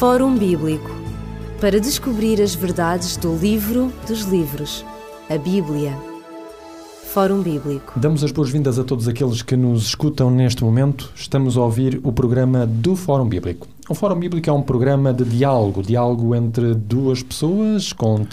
Fórum Bíblico para descobrir as verdades do livro dos livros, a Bíblia. Fórum Bíblico. Damos as boas-vindas a todos aqueles que nos escutam neste momento. Estamos a ouvir o programa do Fórum Bíblico. O Fórum Bíblico é um programa de diálogo, diálogo entre duas pessoas com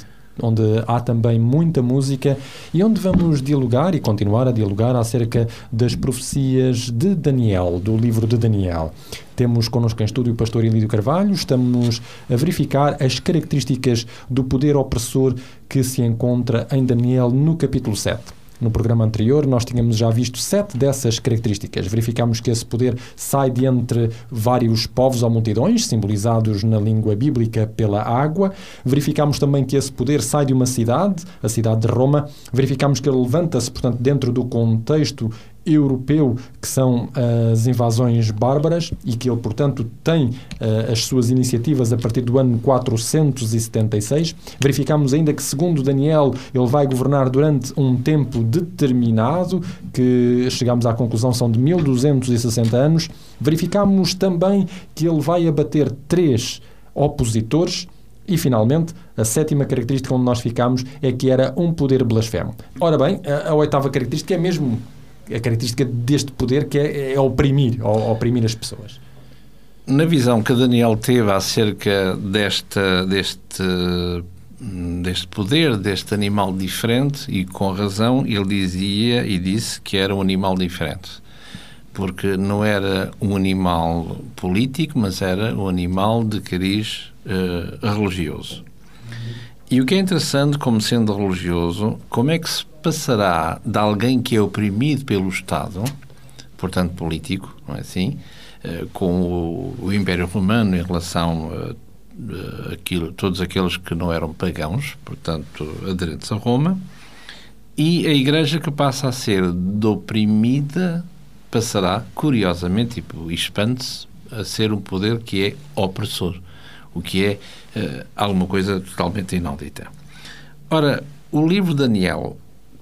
onde há também muita música e onde vamos dialogar e continuar a dialogar acerca das profecias de Daniel, do livro de Daniel. Temos connosco em estúdio o pastor Elídio Carvalho, estamos a verificar as características do poder opressor que se encontra em Daniel no capítulo 7. No programa anterior, nós tínhamos já visto sete dessas características. Verificamos que esse poder sai de entre vários povos ou multidões, simbolizados na língua bíblica pela água. Verificamos também que esse poder sai de uma cidade, a cidade de Roma. Verificamos que ele levanta-se, portanto, dentro do contexto europeu, que são as invasões bárbaras, e que ele, portanto, tem uh, as suas iniciativas a partir do ano 476. Verificamos ainda que, segundo Daniel, ele vai governar durante um tempo determinado, que chegamos à conclusão são de 1260 anos. Verificamos também que ele vai abater três opositores. E, finalmente, a sétima característica onde nós ficamos é que era um poder blasfemo. Ora bem, a, a oitava característica é mesmo a característica deste poder que é, é oprimir, ou, oprimir as pessoas. Na visão que Daniel teve acerca desta, deste, deste poder, deste animal diferente, e com razão, ele dizia e disse que era um animal diferente. Porque não era um animal político, mas era um animal de cariz uh, religioso. E o que é interessante, como sendo religioso, como é que se passará de alguém que é oprimido pelo Estado, portanto político, não é assim, eh, com o, Império Romano em relação a, aquilo, todos aqueles que não eram pagãos, portanto aderentes a Roma, e a Igreja que passa a ser oprimida passará, curiosamente, tipo, expande-se a ser um poder que é opressor, o que é uh, alguma coisa totalmente inaudita. Ora, o livro de Daniel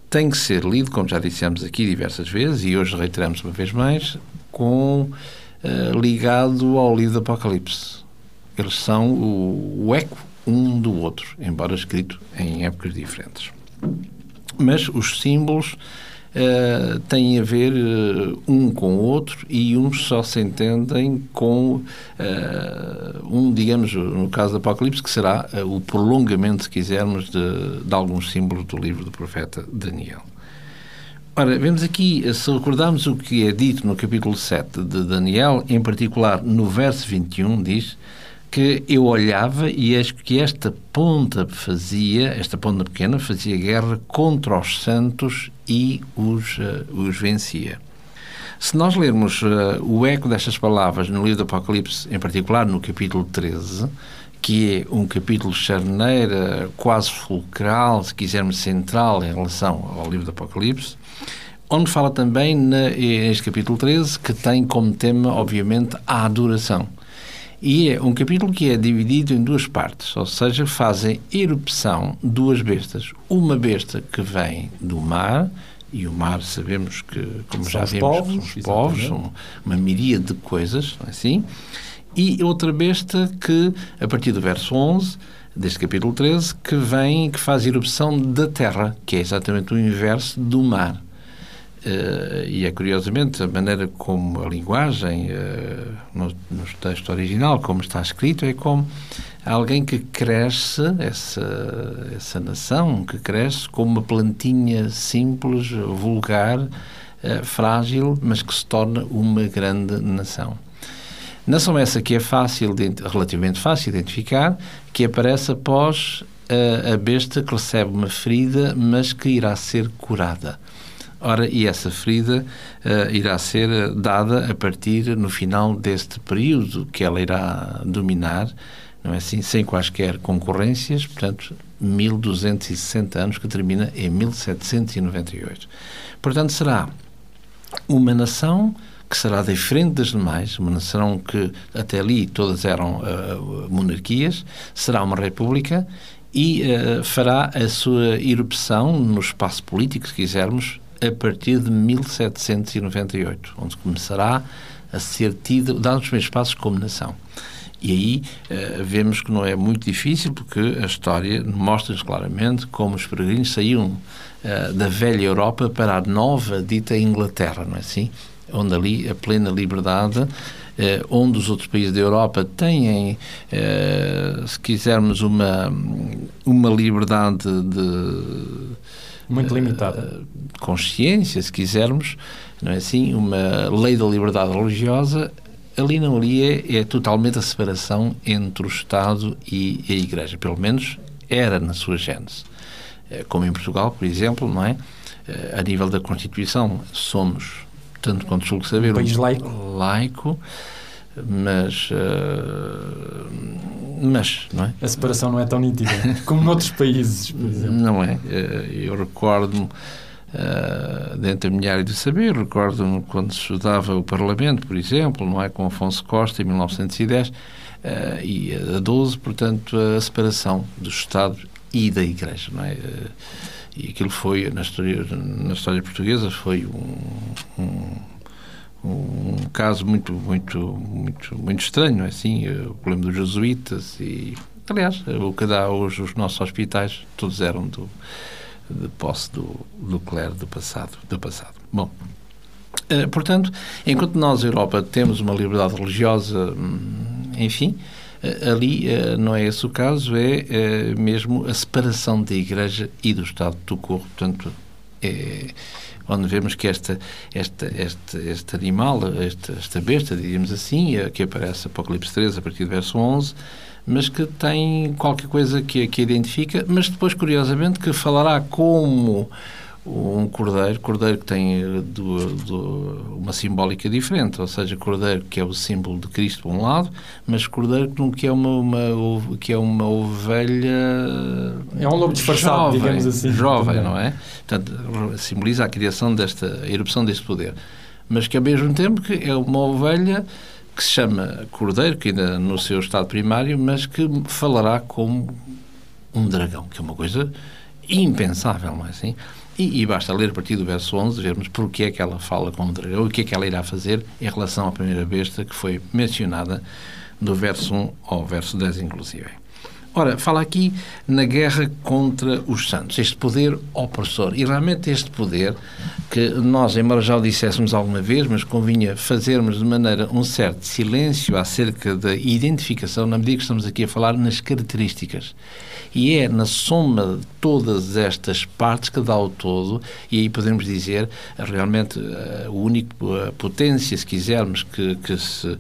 tem que ser lido, como já dissemos aqui diversas vezes, e hoje reiteramos uma vez mais, com uh, ligado ao livro do Apocalipse. Eles são o, o eco um do outro, embora escrito em épocas diferentes. Mas os símbolos uh, têm a ver uh, um com o outro e uns só se entendem com uh, um, digamos, no caso do Apocalipse, que será o prolongamento, se quisermos, de, de alguns símbolos do livro do profeta Daniel. Ora, vemos aqui, se recordarmos o que é dito no capítulo 7 de Daniel, em particular no verso 21, diz que eu olhava e acho que esta ponta fazia, esta ponta pequena, fazia guerra contra os santos e os, uh, os vencia. Se nós lermos uh, o eco destas palavras no livro do Apocalipse, em particular no capítulo 13, que é um capítulo charneira, quase fulcral, se quisermos central em relação ao livro do Apocalipse, onde fala também neste capítulo 13 que tem como tema, obviamente, a adoração. E é um capítulo que é dividido em duas partes, ou seja, fazem erupção duas bestas. Uma besta que vem do mar, e o mar sabemos que, como são já vimos, povos, são os povos, são uma miríade de coisas, não é assim? E outra besta que, a partir do verso 11, deste capítulo 13, que vem, que faz erupção da terra, que é exatamente o inverso do mar. Uh, e é curiosamente a maneira como a linguagem, uh, no, no, texto original, como está escrito, é como alguém que cresce, essa, essa nação que cresce como uma plantinha simples, vulgar, uh, frágil, mas que se torna uma grande nação. Nação essa que é fácil, de, relativamente fácil de identificar, que aparece após a besta que recebe uma ferida, mas que irá ser curada. Ora, e essa ferida uh, irá ser eh, dada a partir no final deste período que ela irá dominar, não é assim, sem quaisquer concorrências, portanto, 1260 anos que termina em 1798. Portanto, será uma nação que será diferente das demais, uma nação que até ali todas eram uh, monarquias, será uma república e uh, fará a sua erupção no espaço político, se quisermos, a partir de 1798, onde começará a ser tido, dar os primeiros passos como nação. E aí uh, vemos que não é muito difícil, porque a história mostra-nos claramente como os peregrinos saíam uh, da velha Europa para a nova dita Inglaterra, não é assim? Onde ali a plena liberdade eh, onde os outros países da Europa têm, eh, se quisermos, uma, uma liberdade de. Muito limitada. consciência, se quisermos, não é assim? Uma lei da liberdade religiosa, ali não ali é, é totalmente a separação entre o Estado e a Igreja. Pelo menos era na sua gênese. Eh, como em Portugal, por exemplo, não é? A nível da Constituição, somos tanto quanto julgo saber, um país laico. laico mas uh, mas não é? A separação não é tão nítida como noutros países por exemplo. Não é. Eh, eu recordo-me uh, dentro da minha área de saber recordo-me quando se estudava o Parlamento por exemplo não é? Com Afonso Costa em 1910 uh, e a 12 portanto a separação do Estado e da Igreja não é? E aquilo foi, na história, na história portuguesa, foi um, um, um caso muito, muito, muito, muito estranho, é assim? O problema dos jesuítas e, aliás, o que dá hoje os nossos hospitais, todos eram do, de posse do, do clero do passado, do passado. Bom, eh, portanto, enquanto nós, Europa, temos uma liberdade religiosa, hum, enfim, eh, ali eh, não é esse o caso, é eh, mesmo a separação da Igreja e do Estado do corpo. Portanto, é onde vemos que esta, esta, este, este animal, esta, esta besta, diríamos assim, que aparece Apocalipse 13 a partir do verso 11, mas que tem qualquer coisa que, que identifica, mas depois, curiosamente, que falará como um cordeiro, cordeiro que tem eh, do, do, uma simbólica diferente, ou seja, cordeiro que é o símbolo de Cristo por um lado, mas cordeiro que é uma, uma que é uma ovelha é um lobo disfarçado, jovem, digamos assim, jovem, não é? Portanto, simboliza a criação desta, a erupção deste poder, mas que ao mesmo tempo que é uma ovelha que se chama cordeiro, que ainda no seu estado primário, mas que falará como um dragão, que é uma coisa impensável, não é assim? E, e, basta ler a partir do verso 11, vermos porque é que ela fala com o dragão o que é que ela irá fazer em relação à primeira besta que foi mencionada do verso 1 ao verso 10, inclusive. Ora, fala aqui na guerra contra os santos, este poder opressor. E realmente este poder, que nós, embora já o disséssemos alguma vez, mas convinha fazermos de maneira um certo silêncio acerca da identificação, na medida que estamos aqui a falar nas características. E é na soma de todas estas partes que dá o todo, e aí podemos dizer realmente a única potência, se quisermos, que, que se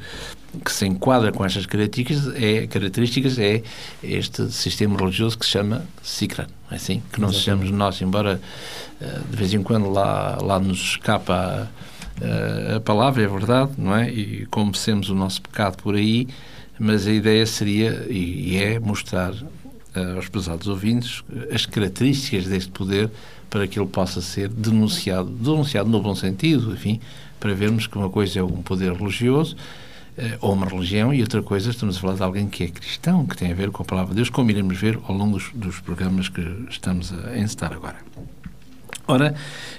que se enquadra com estas características é, características é este sistema religioso que se chama Sikran, é assim? Que não sejamos nós, embora eh, de vez em quando lá, lá nos escapa a, eh, a, palavra, é verdade, não é? E confessemos o nosso pecado por aí, mas a ideia seria, e é, mostrar uh, aos pesados ouvintes as características deste poder para que ele possa ser denunciado, denunciado no bom sentido, enfim, para vermos que uma coisa é um poder religioso eh, ou uma religião e outra coisa, estamos a falar de alguém que é cristão, que tem a ver com a palavra de Deus, como iremos ver ao longo dos, dos programas que estamos a encetar agora. Ora,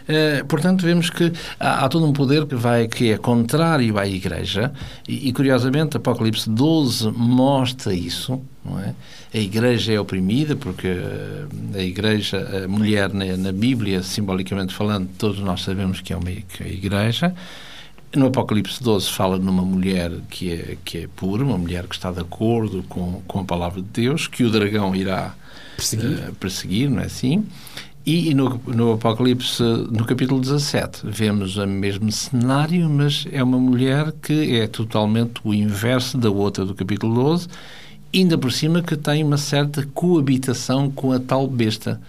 eh, portanto, vemos que há, há, todo um poder que, vai, que é contrário à Igreja, e, e, curiosamente Apocalipse 12 mostra isso, é? A Igreja é oprimida, porque eh, a Igreja, a mulher na, na Bíblia, simbolicamente falando, todos nós sabemos que é uma que é a Igreja, no Apocalipse 12 fala numa mulher que é, que é pura, uma mulher que está de acordo com, com a palavra de Deus, que o dragão irá perseguir, uh, perseguir não é assim? E no, no Apocalipse, no capítulo 17, vemos o mesmo cenário, mas é uma mulher que é totalmente o inverso da outra do capítulo 12, ainda por cima que tem uma certa coabitação com a tal besta.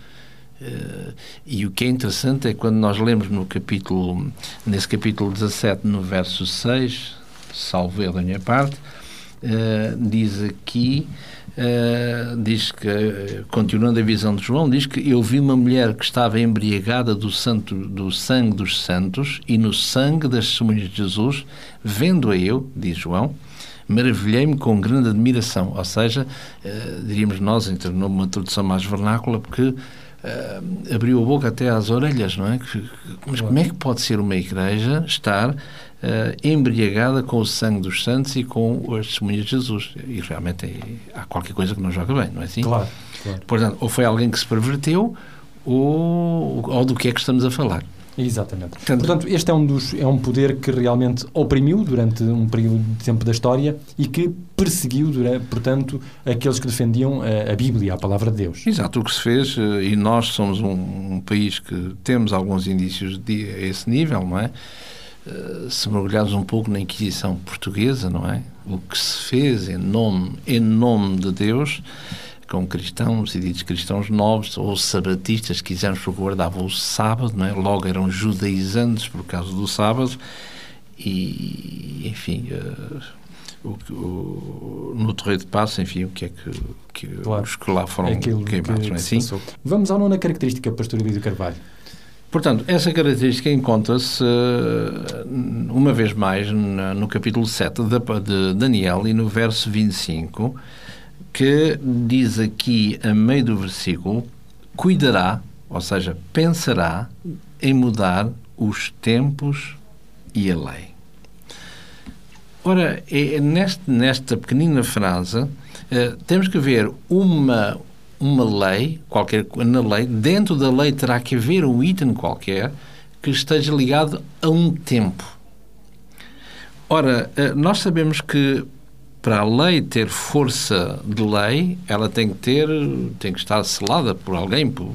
Uh, e o que é interessante é quando nós lemos no capítulo, nesse capítulo 17, no verso 6, salvo eu da minha parte, uh, diz aqui, uh, diz que, continuando a visão de João, diz que eu vi uma mulher que estava embriagada do, santo, do sangue dos santos e no sangue das testemunhas de Jesus, vendo-a eu, diz João, maravilhei-me com grande admiração, ou seja, diríamos nós, em uma tradução mais vernácula, porque uh, abriu a boca até às orelhas, não é? Mas como é que pode ser uma igreja estar uh, embriagada com o sangue dos santos e com as testemunhas de Jesus? E realmente é, há qualquer coisa que não joga bem, não é assim? Claro, claro. Portanto, ou foi alguém que se perverteu, ou, ou do que é que estamos a falar. Exatamente. Portanto, Portanto, este é um, dos, é um poder que realmente oprimiu durante um período de tempo da história e que perseguiu, durante, portanto, aqueles que defendiam a, a, Bíblia, a palavra de Deus. Exato, o que se fez, eh, e nós somos um, um país que temos alguns indícios de, a esse nível, não é? Eh, se mergulharmos um pouco na Inquisição portuguesa, não é? O que se fez em nome, em nome de Deus com cristãos e ditos cristãos novos ou sabatistas, que quisermos, porque guardavam o sábado, não é? logo eram judaizantes por causa do sábado, e, enfim, uh, o, o, no Torreio de Passo, enfim, o que é que, que claro, os que lá foram é queimados, que não é assim? Vamos à nona característica, Pastor Elísio Carvalho. Portanto, essa característica encontra-se, eh, uma vez mais, no capítulo 7 de Daniel e no verso 25, que diz aqui, a meio do versículo, cuidará, ou seja, pensará em mudar os tempos e a lei. Ora, é neste, nesta pequenina frase, eh, temos que ver uma, uma lei, qualquer na lei, dentro da lei terá que haver um item qualquer que esteja ligado a um tempo. Ora, eh, nós sabemos que para a lei ter força de lei, ela tem que ter, tem que estar selada por alguém, por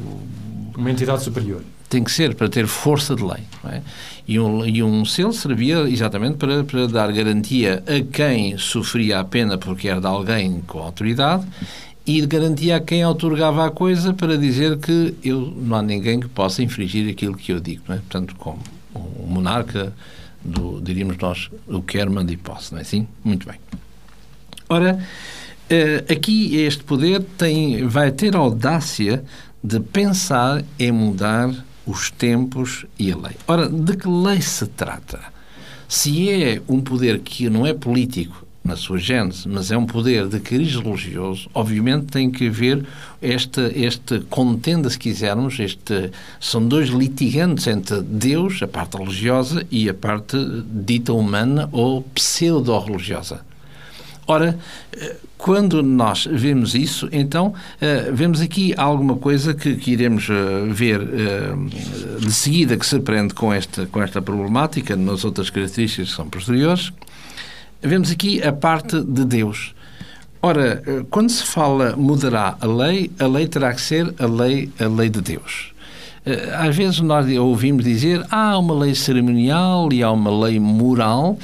uma entidade superior. Tem que ser para ter força de lei. É? E, um, e um selo servia exatamente para, para dar garantia a quem sofria a pena porque era de alguém com autoridade e garantia a quem otorgava a coisa para dizer que eu, não há ninguém que possa infringir aquilo que eu digo. É? Portanto, como o monarca, do, diríamos nós, o quer, manda e posse, não é assim? Muito bem. Ora, eh, aqui este poder tem, vai ter a audácia de pensar em mudar os tempos e a lei. Ora, de que lei se trata? Se é um poder que não é político na sua gênese, mas é um poder de cariz religioso, obviamente tem que haver esta, esta contenda, se quisermos, este, são dois litigantes entre Deus, a parte religiosa, e a parte dita humana ou pseudo-religiosa. Ora, eh, quando nós vemos isso, então eh, vemos aqui alguma coisa que, que iremos eh, ver de seguida que se aprende com esta, com esta problemática, nas outras características que são posteriores. Vemos aqui a parte de Deus. Ora, quando se fala moderar a lei, a lei terá que ser a lei, a lei de Deus. Às vezes nós ouvimos dizer ah, há uma lei cerimonial e há uma lei moral.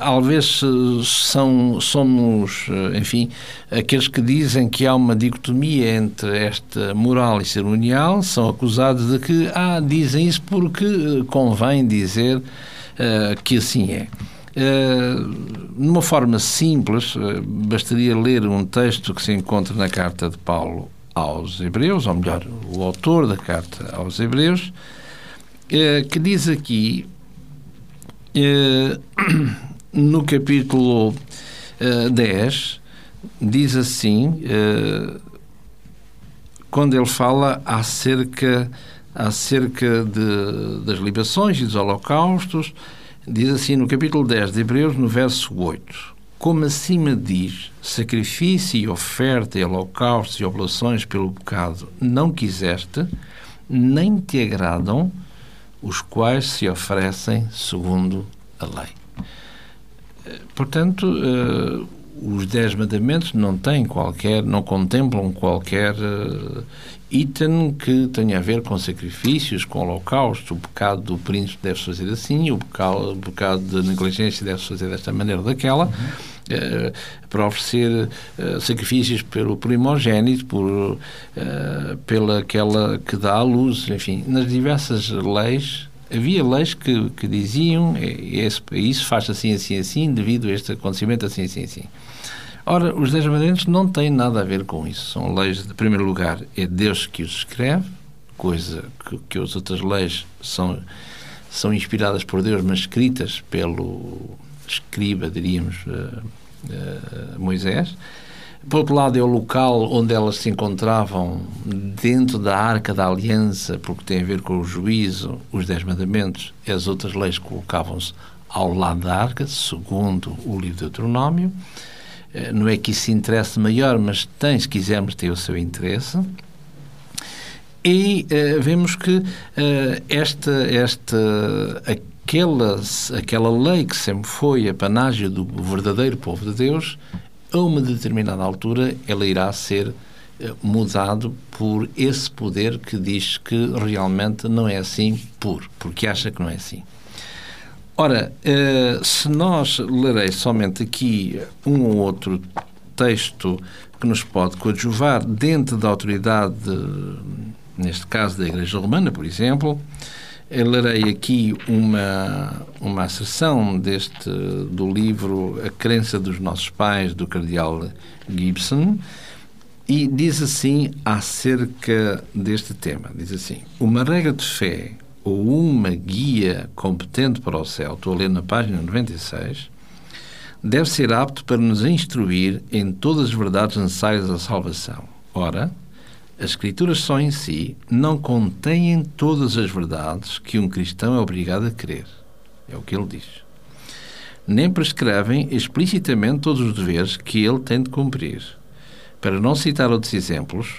Às vezes são, somos, uh, enfim, aqueles que dizem que há uma dicotomia entre esta moral e cerimonial, são acusados de que, ah, dizem isso porque eh, convém dizer uh, que assim é. Uh, numa forma simples, bastaria ler um texto que se encontra na carta de Paulo aos Hebreus, ou melhor, o autor da carta aos Hebreus, que diz aqui eh, no capítulo uh, eh, 10, diz assim, uh, quando ele fala acerca, acerca de, das libações e dos holocaustos, diz assim no capítulo 10 de Hebreus, no verso 8: Como acima diz, sacrifício e oferta e holocaustos e oblações pelo pecado não quiseste, nem te agradam os quais se oferecem segundo a lei. Portanto, uh, os Dez Mandamentos não têm qualquer, não contemplam qualquer uh, item que tenha a ver com sacrifícios, com holocausto. O pecado do príncipe deve fazer assim, o pecado, o pecado de negligência deve fazer desta maneira ou daquela. Uhum. Uh, para oferecer uh, sacrifícios pelo primogênito, por, uh, pela aquela que dá à luz, enfim, nas diversas leis havia leis que, que diziam esse, isso faz assim, assim, assim, devido a este acontecimento assim, assim, assim. Ora, os Dez Mandamentos não têm nada a ver com isso. São leis, de primeiro lugar, é Deus que os escreve, coisa que, que as outras leis são, são inspiradas por Deus, mas escritas pelo escriba, diríamos, Moisés. Por outro lado, é o local onde elas se encontravam dentro da arca da aliança, porque tem a ver com o juízo, os Dez Mandamentos e as outras leis colocavam-se ao lado da arca, segundo o livro de Deuteronômio. Eh, não é que isso interesse maior, mas tem, se quisermos, ter o seu interesse. E uh, vemos que uh, esta, esta, aquela, aquela lei que sempre foi a panágio do verdadeiro povo de Deus, a uma determinada altura ela irá ser uh, mudado por esse poder que diz que realmente não é assim puro, porque acha que não é assim. Ora, se nós lerei somente aqui um ou outro texto que nos pode coadjuvar dentro da autoridade neste caso da Igreja Romana, por exemplo, lerei aqui uma, uma sessão deste, do livro A Crença dos Nossos Pais, do Cardeal Gibson, e diz assim acerca deste tema, diz assim, uma regra de fé ou uma guia competente para o céu, estou a ler na página 96, deve ser apto para nos instruir em todas as verdades necessárias à salvação. Ora, as Escrituras só em si não contêm todas as verdades que um cristão é obrigado a crer. É o que ele diz. Nem prescrevem explicitamente todos os deveres que ele tem de cumprir. Para não citar outros exemplos,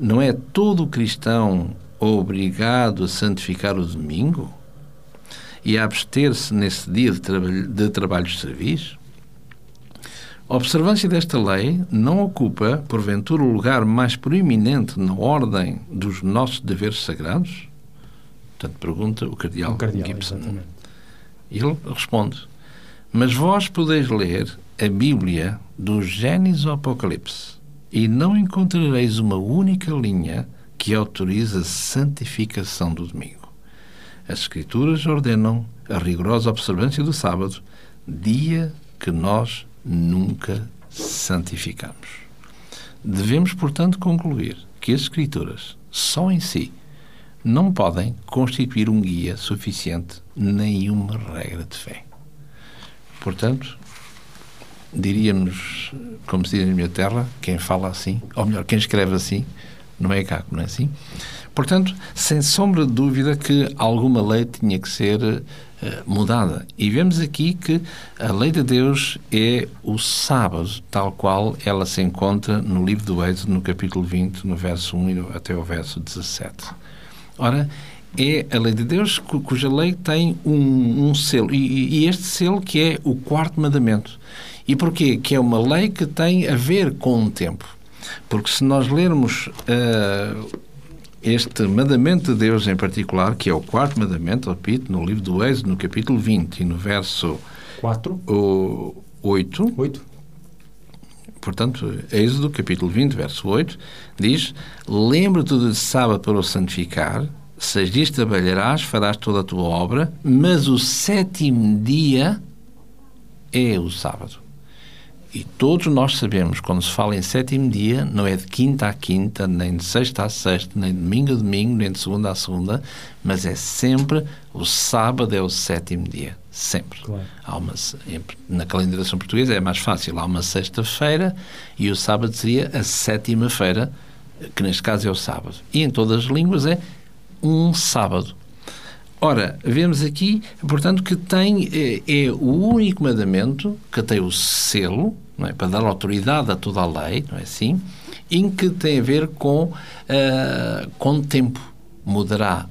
não é todo cristão obrigado a santificar o domingo e a abster-se nesse dia de, trabalho, de trabalhos de serviço? A observância desta lei não ocupa, porventura, o lugar mais proeminente na ordem dos nossos deveres sagrados? Portanto, pergunta o cardeal, o cardeal Gibson. Exatamente. Ele responde: Mas vós podeis ler a Bíblia do Gênesis ao Apocalipse e não encontrareis uma única linha que autoriza a santificação do domingo. As Escrituras ordenam a rigorosa observância do sábado, dia que nós nunca santificamos. Devemos, portanto, concluir que as Escrituras, só em si, não podem constituir um guia suficiente, nem uma regra de fé. Portanto, diríamos, como se diz na minha terra, quem fala assim, ou melhor, quem escreve assim, não é cá, não é assim? Portanto, sem sombra de dúvida que alguma lei tinha que ser mudada. E vemos aqui que a lei de Deus é o sábado, tal qual ela se encontra no livro do Êxodo, no capítulo 20, no verso 1 até o verso 17. Ora, é a lei de Deus cuja lei tem um, um selo, e, e, este selo que é o quarto mandamento. E porquê? Que é uma lei que tem a ver com o tempo. Porque se nós lermos uh, este mandamento de Deus em particular, que é o quarto mandamento, repito, no livro do Êxodo, no capítulo 20 e no verso 4, o 8, 8. Portanto, Êxodo, capítulo 20, verso 8, diz: Lembra-te de sábado para o santificar, seis dias trabalharás, farás toda a tua obra, mas o sétimo dia é o sábado. E todos nós sabemos, quando se fala em sétimo dia, não é de quinta a quinta, nem de sexta a sexta, nem de domingo a domingo, nem de segunda a segunda, mas é sempre o sábado é o sétimo dia. Sempre. Claro. Há uma, na calendarização portuguesa é mais fácil. Há uma sexta-feira e o sábado seria a sétima-feira, que neste caso é o sábado. E em todas as línguas é um sábado. Ora, vemos aqui, portanto, que tem, é, é o único mandamento que tem o selo é? para dar autoridade a toda a lei, não é assim? Em que tem a ver com, uh, com tempo. Mudará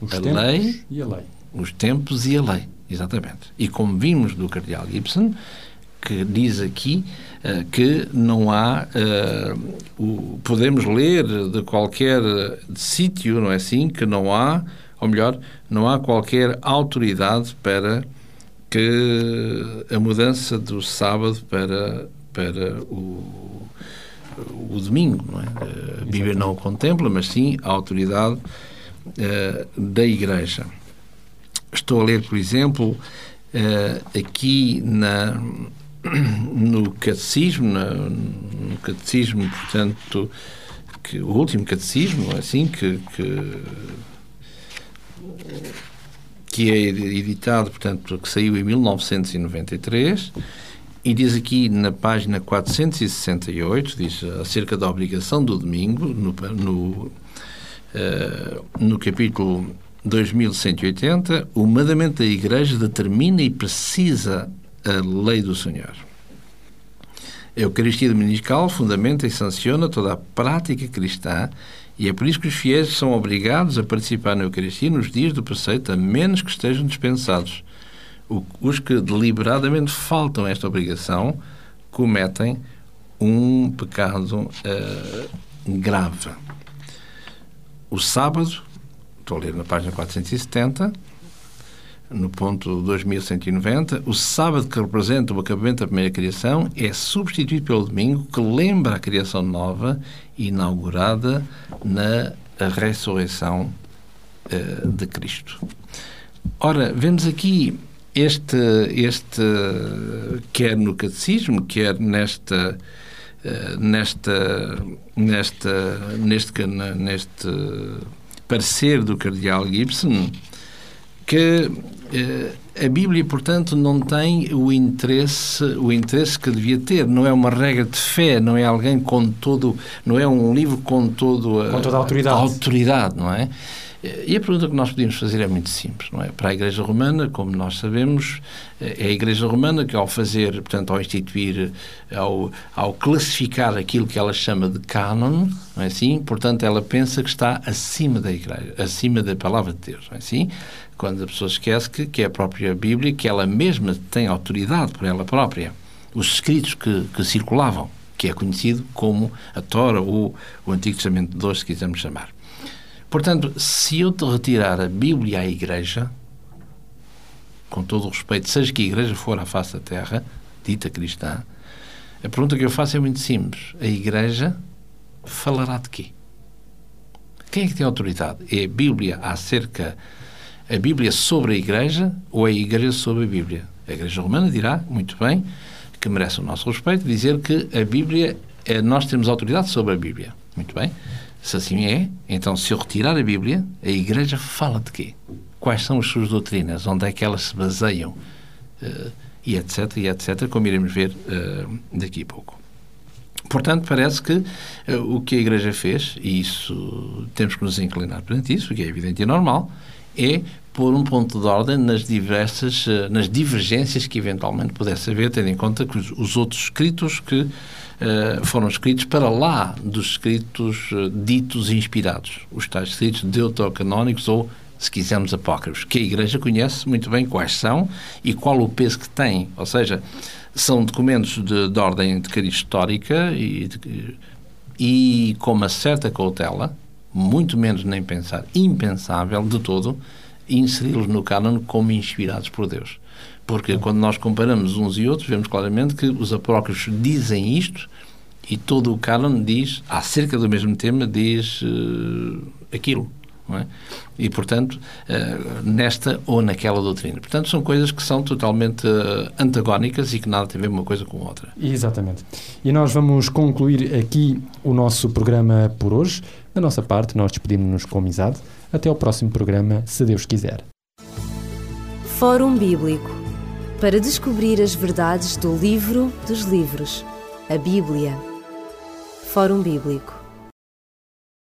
os a lei, e a lei. Os tempos e a lei, exatamente. E como vimos do Cardeal Gibson, que diz aqui uh, que não há. Uh, o, podemos ler de qualquer sítio, não é assim? Que não há, ou melhor, não há qualquer autoridade para que a mudança do sábado para, para o, o domingo, não é? A Bíblia não o contempla, mas sim a autoridade uh, da Igreja. Estou a ler, por exemplo, uh, aqui na, no catecismo, na, no catecismo, portanto, que, o último catecismo, é assim, que, que que é editado, portanto, que saiu em 1993 e diz aqui na página 468, diz acerca da obrigação do domingo, no, no, uh, no capítulo 2180, o mandamento da Igreja determina e precisa a lei do Senhor. A Eucaristia Dominical fundamenta e sanciona toda a prática cristã e é por isso que os fiéis são obrigados a participar na Eucaristia nos dias do preceito, a menos que estejam dispensados. Os que deliberadamente faltam a esta obrigação cometem um pecado uh, grave. O sábado, estou a ler na página 470, no ponto 2190, o sábado que representa o acabamento da primeira criação é substituído pelo domingo que lembra a criação nova inaugurada na ressurreição uh, de Cristo. Ora, vemos aqui este, este quer no catecismo, quer nesta uh, nesta nesta neste neste parecer do cardeal Gibson que eh, a Bíblia, portanto, não tem o interesse, o interesse que devia ter. Não é uma regra de fé, não é alguém com todo, não é um livro com todo a, com toda a autoridade. A autoridade, não é? E a pergunta que nós podíamos fazer é muito simples, não é? Para a Igreja Romana, como nós sabemos, é a Igreja Romana que ao fazer, portanto, ao instituir, ao, ao classificar aquilo que ela chama de cânon, não é assim? Portanto, ela pensa que está acima da Igreja, acima da Palavra de Deus, não é assim? Quando a pessoa esquece que, que é a própria Bíblia, que ela mesma tem autoridade por ela própria. Os escritos que, que circulavam, que é conhecido como a Tora ou o Antigo Testamento de hoje, se quisermos chamar. Portanto, se eu te retirar a Bíblia à Igreja, com todo o respeito, seja que a Igreja for à face da terra, dita cristã, a pergunta que eu faço é muito simples. A Igreja falará de quê? Quem é que tem autoridade? É a Bíblia acerca a Bíblia sobre a Igreja ou a Igreja sobre a Bíblia? A Igreja Romana dirá, muito bem, que merece o nosso respeito, dizer que a Bíblia, é, nós temos autoridade sobre a Bíblia. Muito bem. Se assim é, então se eu retirar a Bíblia, a Igreja fala de quê? Quais são as suas doutrinas? Onde é que elas se baseiam? Uh, e etc, e etc, como iremos ver uh, daqui a pouco. Portanto, parece que uh, o que a Igreja fez, e isso temos que nos inclinar perante isso, o que é evidente e normal, é pôr um ponto de ordem nas diversas, nas divergências que eventualmente pudesse haver, tendo em conta que os, os outros escritos que eh, foram escritos para lá dos escritos uh, ditos inspirados, os tais escritos deuterocanónicos ou, se quisermos, apócrifos, que a Igreja conhece muito bem quais são e qual o peso que têm. Ou seja, são documentos de, de ordem de cariz histórica e, de, e com uma certa cautela, muito menos nem pensar, impensável de todo, inseri-los no cânon como inspirados por Deus. Porque quando nós comparamos uns e outros, vemos claramente que os apócrifos dizem isto e todo o cânon diz, acerca do mesmo tema, diz uh, aquilo. É? E, portanto, uh, nesta ou naquela doutrina. Portanto, são coisas que são totalmente uh, antagónicas e que nada tem a ver uma coisa com outra. Exatamente. E nós vamos concluir aqui o nosso programa por hoje. Da nossa parte, nós despedimos-nos com amizade. Até ao próximo programa, se Deus quiser. Fórum Bíblico para descobrir as verdades do livro dos livros, a Bíblia. Fórum Bíblico